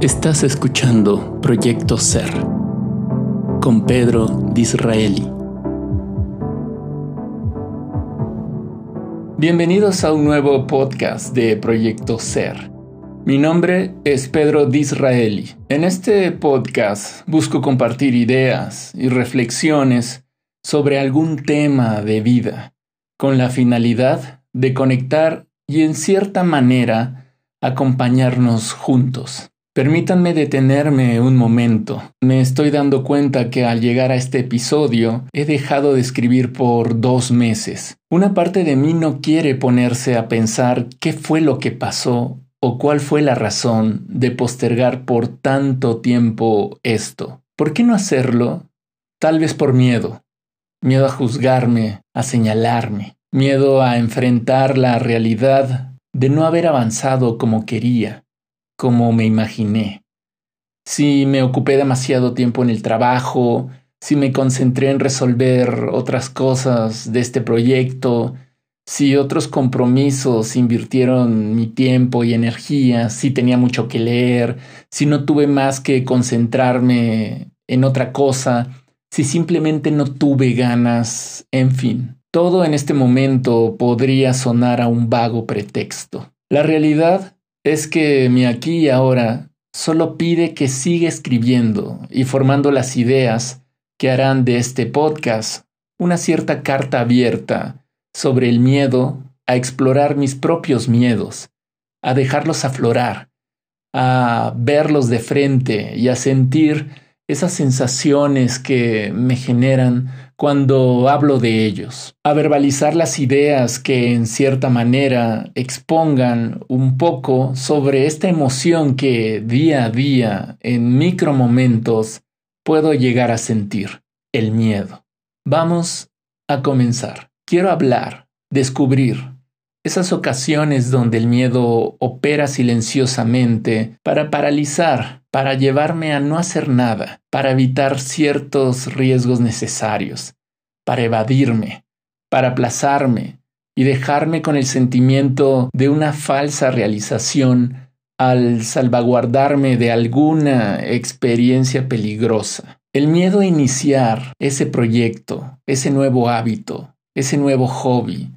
Estás escuchando Proyecto Ser con Pedro Disraeli. Bienvenidos a un nuevo podcast de Proyecto Ser. Mi nombre es Pedro Disraeli. En este podcast busco compartir ideas y reflexiones sobre algún tema de vida, con la finalidad de conectar y en cierta manera acompañarnos juntos. Permítanme detenerme un momento. Me estoy dando cuenta que al llegar a este episodio he dejado de escribir por dos meses. Una parte de mí no quiere ponerse a pensar qué fue lo que pasó o cuál fue la razón de postergar por tanto tiempo esto. ¿Por qué no hacerlo? Tal vez por miedo. Miedo a juzgarme, a señalarme, miedo a enfrentar la realidad de no haber avanzado como quería, como me imaginé. Si me ocupé demasiado tiempo en el trabajo, si me concentré en resolver otras cosas de este proyecto, si otros compromisos invirtieron mi tiempo y energía, si tenía mucho que leer, si no tuve más que concentrarme en otra cosa, si simplemente no tuve ganas, en fin. Todo en este momento podría sonar a un vago pretexto. La realidad es que mi aquí y ahora solo pide que siga escribiendo y formando las ideas que harán de este podcast una cierta carta abierta sobre el miedo a explorar mis propios miedos, a dejarlos aflorar, a verlos de frente y a sentir esas sensaciones que me generan cuando hablo de ellos, a verbalizar las ideas que en cierta manera expongan un poco sobre esta emoción que día a día, en micromomentos, puedo llegar a sentir, el miedo. Vamos a comenzar. Quiero hablar, descubrir, esas ocasiones donde el miedo opera silenciosamente para paralizar, para llevarme a no hacer nada, para evitar ciertos riesgos necesarios, para evadirme, para aplazarme y dejarme con el sentimiento de una falsa realización al salvaguardarme de alguna experiencia peligrosa. El miedo a iniciar ese proyecto, ese nuevo hábito, ese nuevo hobby,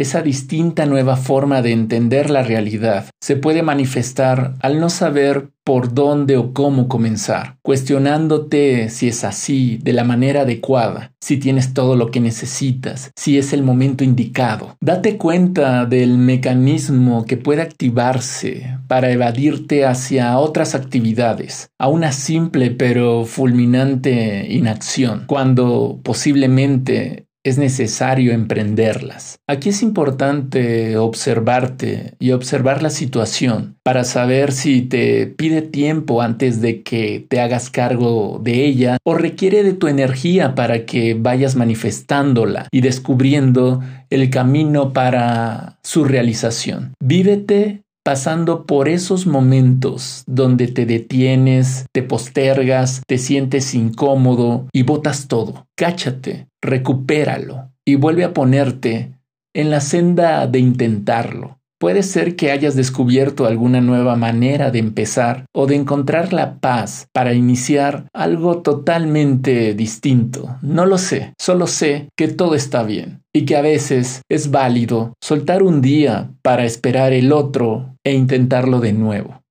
esa distinta nueva forma de entender la realidad se puede manifestar al no saber por dónde o cómo comenzar, cuestionándote si es así, de la manera adecuada, si tienes todo lo que necesitas, si es el momento indicado. Date cuenta del mecanismo que puede activarse para evadirte hacia otras actividades, a una simple pero fulminante inacción, cuando posiblemente es necesario emprenderlas. Aquí es importante observarte y observar la situación para saber si te pide tiempo antes de que te hagas cargo de ella o requiere de tu energía para que vayas manifestándola y descubriendo el camino para su realización. Vívete pasando por esos momentos donde te detienes, te postergas, te sientes incómodo y botas todo. Cáchate, recupéralo y vuelve a ponerte en la senda de intentarlo. Puede ser que hayas descubierto alguna nueva manera de empezar o de encontrar la paz para iniciar algo totalmente distinto. No lo sé, solo sé que todo está bien y que a veces es válido soltar un día para esperar el otro e intentarlo de nuevo.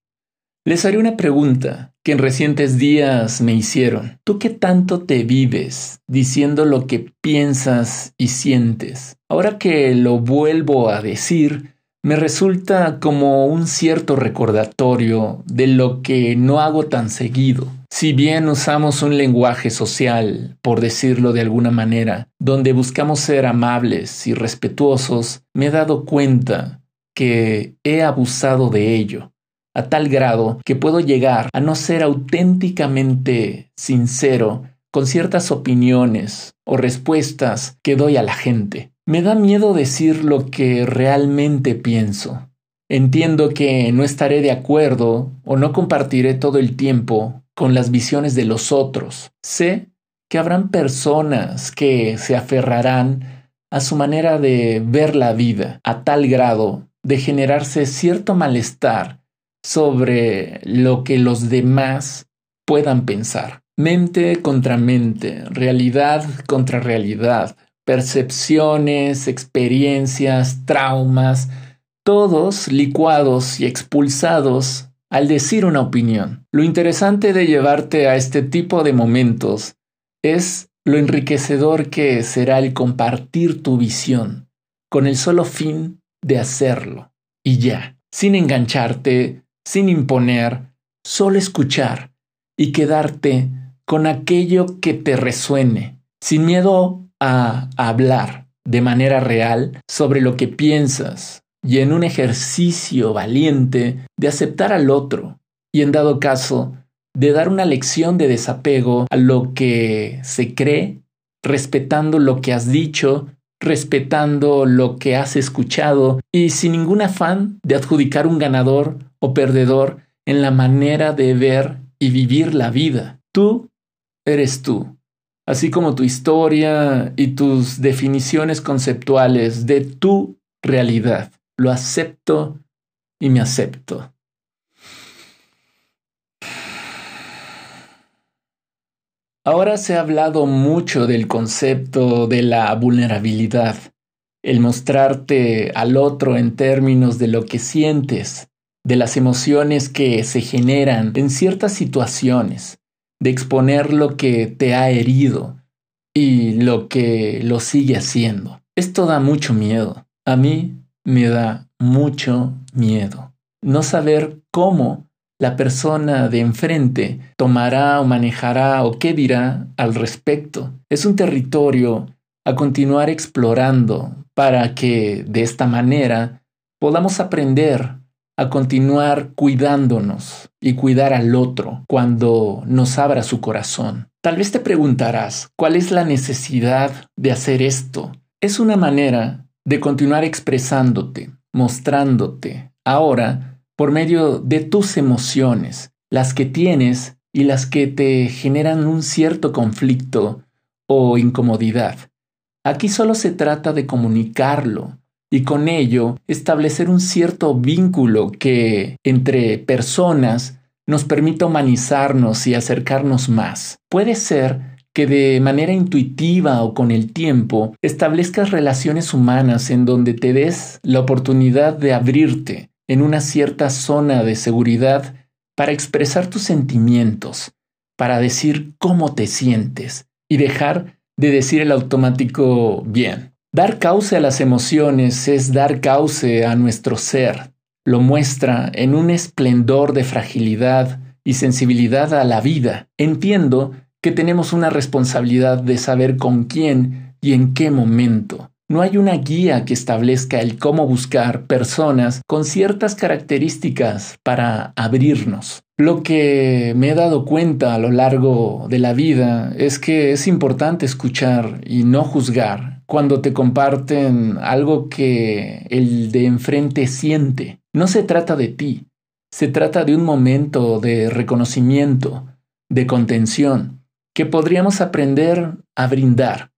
Les haré una pregunta que en recientes días me hicieron. ¿Tú qué tanto te vives diciendo lo que piensas y sientes? Ahora que lo vuelvo a decir, me resulta como un cierto recordatorio de lo que no hago tan seguido. Si bien usamos un lenguaje social, por decirlo de alguna manera, donde buscamos ser amables y respetuosos, me he dado cuenta que he abusado de ello, a tal grado que puedo llegar a no ser auténticamente sincero con ciertas opiniones o respuestas que doy a la gente. Me da miedo decir lo que realmente pienso. Entiendo que no estaré de acuerdo o no compartiré todo el tiempo con las visiones de los otros. Sé que habrán personas que se aferrarán a su manera de ver la vida a tal grado de generarse cierto malestar sobre lo que los demás puedan pensar. Mente contra mente, realidad contra realidad, percepciones, experiencias, traumas, todos licuados y expulsados al decir una opinión. Lo interesante de llevarte a este tipo de momentos es lo enriquecedor que será el compartir tu visión con el solo fin de hacerlo. Y ya, sin engancharte, sin imponer, solo escuchar y quedarte con aquello que te resuene, sin miedo a hablar de manera real sobre lo que piensas y en un ejercicio valiente de aceptar al otro y en dado caso de dar una lección de desapego a lo que se cree, respetando lo que has dicho, respetando lo que has escuchado y sin ningún afán de adjudicar un ganador o perdedor en la manera de ver y vivir la vida. Tú eres tú, así como tu historia y tus definiciones conceptuales de tu realidad. Lo acepto y me acepto. Ahora se ha hablado mucho del concepto de la vulnerabilidad, el mostrarte al otro en términos de lo que sientes, de las emociones que se generan en ciertas situaciones, de exponer lo que te ha herido y lo que lo sigue haciendo. Esto da mucho miedo. A mí me da mucho miedo. No saber cómo la persona de enfrente tomará o manejará o qué dirá al respecto. Es un territorio a continuar explorando para que de esta manera podamos aprender a continuar cuidándonos y cuidar al otro cuando nos abra su corazón. Tal vez te preguntarás, ¿cuál es la necesidad de hacer esto? Es una manera de continuar expresándote, mostrándote, ahora por medio de tus emociones, las que tienes y las que te generan un cierto conflicto o incomodidad. Aquí solo se trata de comunicarlo y con ello establecer un cierto vínculo que entre personas nos permita humanizarnos y acercarnos más. Puede ser que de manera intuitiva o con el tiempo establezcas relaciones humanas en donde te des la oportunidad de abrirte, en una cierta zona de seguridad para expresar tus sentimientos, para decir cómo te sientes y dejar de decir el automático bien. Dar cauce a las emociones es dar cauce a nuestro ser. Lo muestra en un esplendor de fragilidad y sensibilidad a la vida. Entiendo que tenemos una responsabilidad de saber con quién y en qué momento. No hay una guía que establezca el cómo buscar personas con ciertas características para abrirnos. Lo que me he dado cuenta a lo largo de la vida es que es importante escuchar y no juzgar cuando te comparten algo que el de enfrente siente. No se trata de ti, se trata de un momento de reconocimiento, de contención, que podríamos aprender a brindar.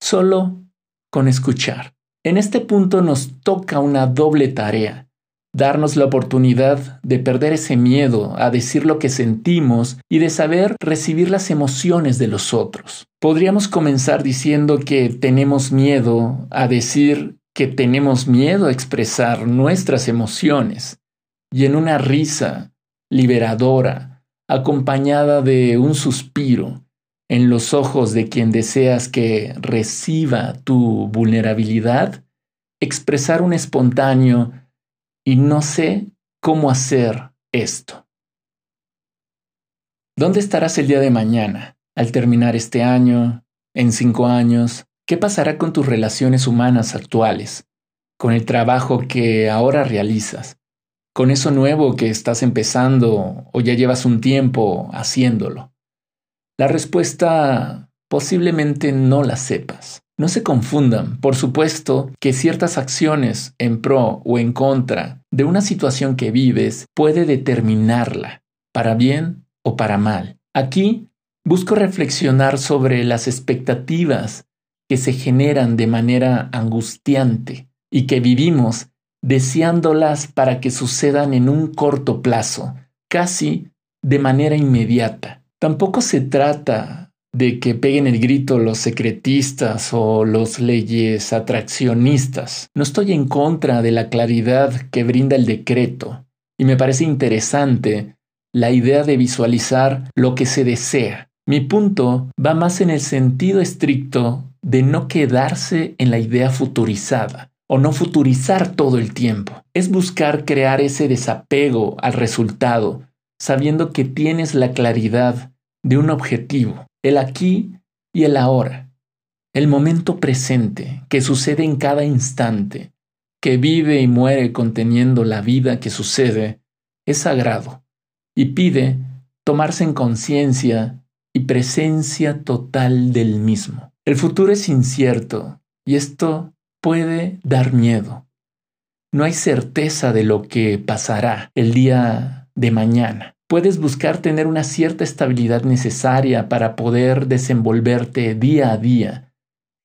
Solo con escuchar. En este punto nos toca una doble tarea, darnos la oportunidad de perder ese miedo a decir lo que sentimos y de saber recibir las emociones de los otros. Podríamos comenzar diciendo que tenemos miedo a decir que tenemos miedo a expresar nuestras emociones y en una risa liberadora, acompañada de un suspiro, en los ojos de quien deseas que reciba tu vulnerabilidad, expresar un espontáneo y no sé cómo hacer esto. ¿Dónde estarás el día de mañana, al terminar este año, en cinco años? ¿Qué pasará con tus relaciones humanas actuales, con el trabajo que ahora realizas, con eso nuevo que estás empezando o ya llevas un tiempo haciéndolo? La respuesta posiblemente no la sepas. No se confundan, por supuesto que ciertas acciones en pro o en contra de una situación que vives puede determinarla, para bien o para mal. Aquí busco reflexionar sobre las expectativas que se generan de manera angustiante y que vivimos deseándolas para que sucedan en un corto plazo, casi de manera inmediata. Tampoco se trata de que peguen el grito los secretistas o los leyes atraccionistas. No estoy en contra de la claridad que brinda el decreto, y me parece interesante la idea de visualizar lo que se desea. Mi punto va más en el sentido estricto de no quedarse en la idea futurizada o no futurizar todo el tiempo. Es buscar crear ese desapego al resultado, sabiendo que tienes la claridad de un objetivo, el aquí y el ahora, el momento presente que sucede en cada instante, que vive y muere conteniendo la vida que sucede, es sagrado y pide tomarse en conciencia y presencia total del mismo. El futuro es incierto y esto puede dar miedo. No hay certeza de lo que pasará el día de mañana. Puedes buscar tener una cierta estabilidad necesaria para poder desenvolverte día a día,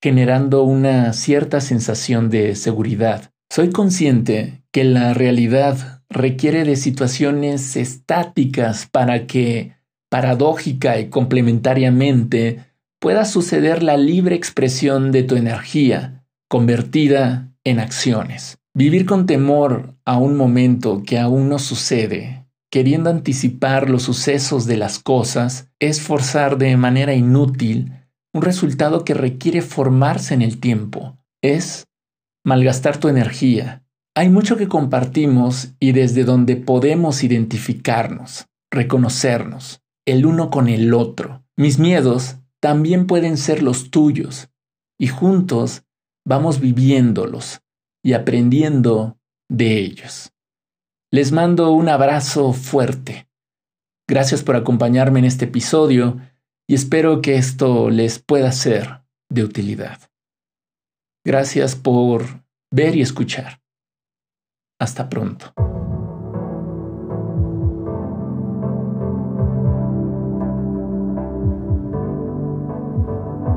generando una cierta sensación de seguridad. Soy consciente que la realidad requiere de situaciones estáticas para que, paradójica y complementariamente, pueda suceder la libre expresión de tu energía, convertida en acciones. Vivir con temor a un momento que aún no sucede, queriendo anticipar los sucesos de las cosas, es forzar de manera inútil un resultado que requiere formarse en el tiempo. Es malgastar tu energía, hay mucho que compartimos y desde donde podemos identificarnos, reconocernos, el uno con el otro. Mis miedos también pueden ser los tuyos y juntos vamos viviéndolos y aprendiendo de ellos. Les mando un abrazo fuerte. Gracias por acompañarme en este episodio y espero que esto les pueda ser de utilidad. Gracias por ver y escuchar. Hasta pronto.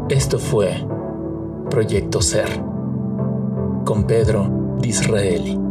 Esto fue Proyecto Ser con Pedro Disraeli.